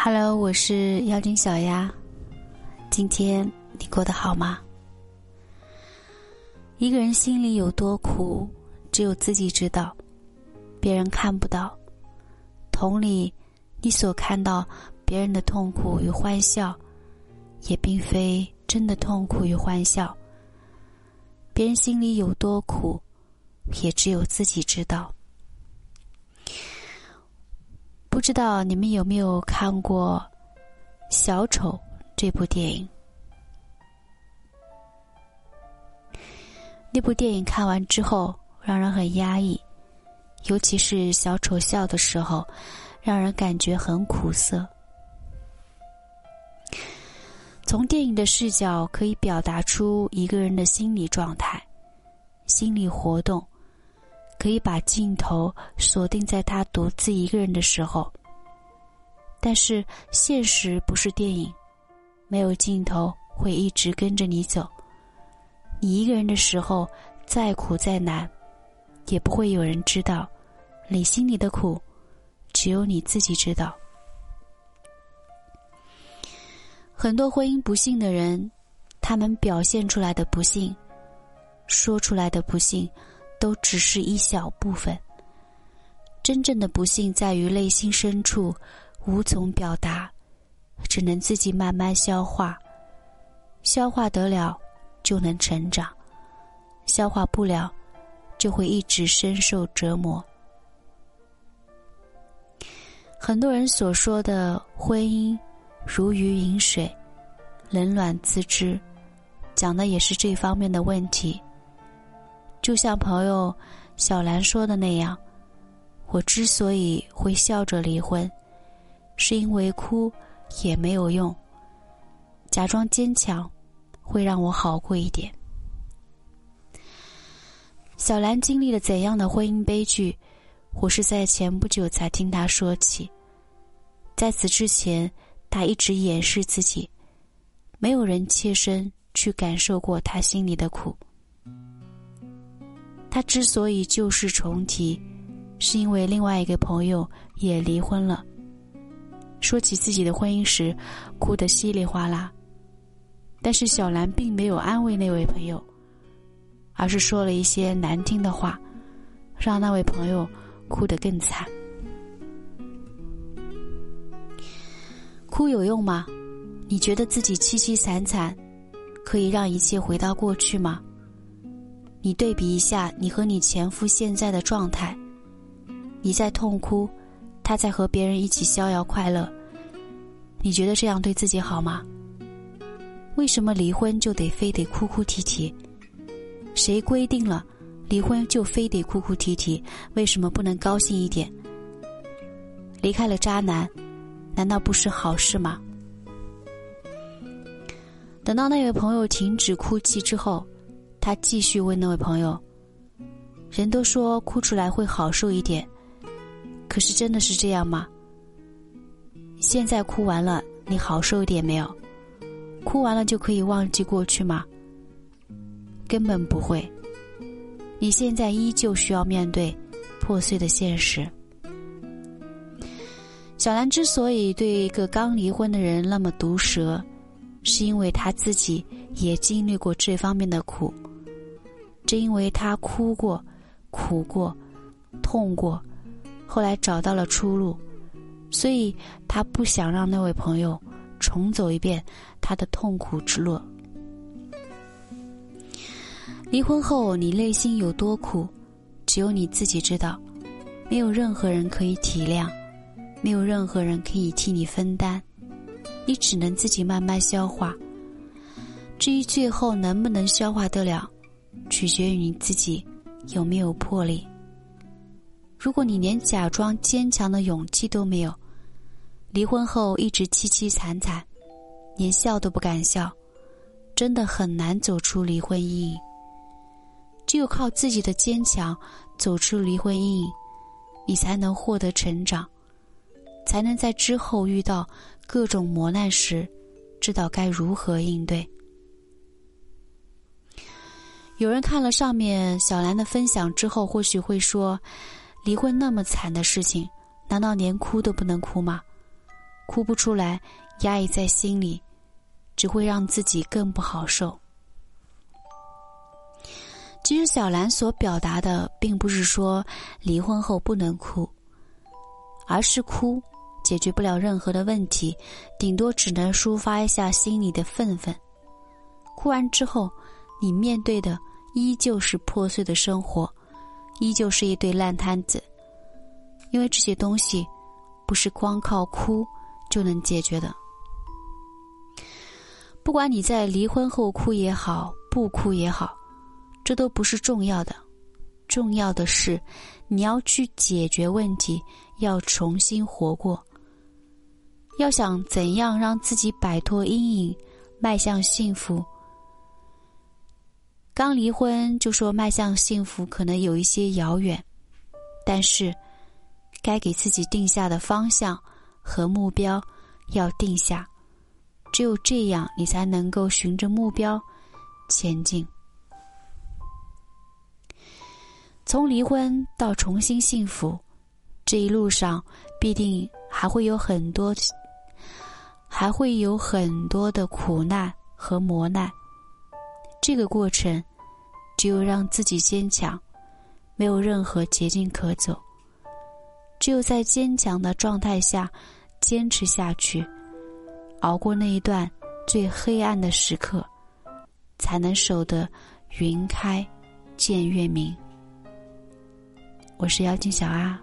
Hello，我是妖精小丫。今天你过得好吗？一个人心里有多苦，只有自己知道，别人看不到。同理，你所看到别人的痛苦与欢笑，也并非真的痛苦与欢笑。别人心里有多苦，也只有自己知道。不知道你们有没有看过《小丑》这部电影？那部电影看完之后，让人很压抑，尤其是小丑笑的时候，让人感觉很苦涩。从电影的视角可以表达出一个人的心理状态、心理活动。可以把镜头锁定在他独自一个人的时候，但是现实不是电影，没有镜头会一直跟着你走。你一个人的时候，再苦再难，也不会有人知道。你心里的苦，只有你自己知道。很多婚姻不幸的人，他们表现出来的不幸，说出来的不幸。都只是一小部分。真正的不幸在于内心深处无从表达，只能自己慢慢消化。消化得了，就能成长；消化不了，就会一直深受折磨。很多人所说的婚姻如鱼饮水，冷暖自知，讲的也是这方面的问题。就像朋友小兰说的那样，我之所以会笑着离婚，是因为哭也没有用。假装坚强，会让我好过一点。小兰经历了怎样的婚姻悲剧，我是在前不久才听她说起。在此之前，她一直掩饰自己，没有人切身去感受过她心里的苦。他之所以旧事重提，是因为另外一个朋友也离婚了。说起自己的婚姻时，哭得稀里哗啦。但是小兰并没有安慰那位朋友，而是说了一些难听的话，让那位朋友哭得更惨。哭有用吗？你觉得自己凄凄惨惨，可以让一切回到过去吗？你对比一下，你和你前夫现在的状态，你在痛哭，他在和别人一起逍遥快乐，你觉得这样对自己好吗？为什么离婚就得非得哭哭啼啼？谁规定了离婚就非得哭哭啼啼？为什么不能高兴一点？离开了渣男，难道不是好事吗？等到那位朋友停止哭泣之后。他继续问那位朋友：“人都说哭出来会好受一点，可是真的是这样吗？现在哭完了，你好受一点没有？哭完了就可以忘记过去吗？根本不会。你现在依旧需要面对破碎的现实。”小兰之所以对一个刚离婚的人那么毒舌，是因为她自己也经历过这方面的苦。正因为她哭过、苦过、痛过，后来找到了出路，所以他不想让那位朋友重走一遍他的痛苦之路。离婚后你内心有多苦，只有你自己知道，没有任何人可以体谅，没有任何人可以替你分担，你只能自己慢慢消化。至于最后能不能消化得了？取决于你自己有没有魄力。如果你连假装坚强的勇气都没有，离婚后一直凄凄惨惨，连笑都不敢笑，真的很难走出离婚阴影。只有靠自己的坚强走出离婚阴影，你才能获得成长，才能在之后遇到各种磨难时，知道该如何应对。有人看了上面小兰的分享之后，或许会说：“离婚那么惨的事情，难道连哭都不能哭吗？哭不出来，压抑在心里，只会让自己更不好受。其实小兰所表达的，并不是说离婚后不能哭，而是哭解决不了任何的问题，顶多只能抒发一下心里的愤愤。哭完之后，你面对的依旧是破碎的生活，依旧是一堆烂摊子，因为这些东西不是光靠哭就能解决的。不管你在离婚后哭也好，不哭也好。这都不是重要的，重要的是你要去解决问题，要重新活过。要想怎样让自己摆脱阴影，迈向幸福。刚离婚就说迈向幸福，可能有一些遥远，但是该给自己定下的方向和目标要定下，只有这样，你才能够循着目标前进。从离婚到重新幸福，这一路上必定还会有很多，还会有很多的苦难和磨难。这个过程，只有让自己坚强，没有任何捷径可走。只有在坚强的状态下坚持下去，熬过那一段最黑暗的时刻，才能守得云开见月明。我是妖精小阿。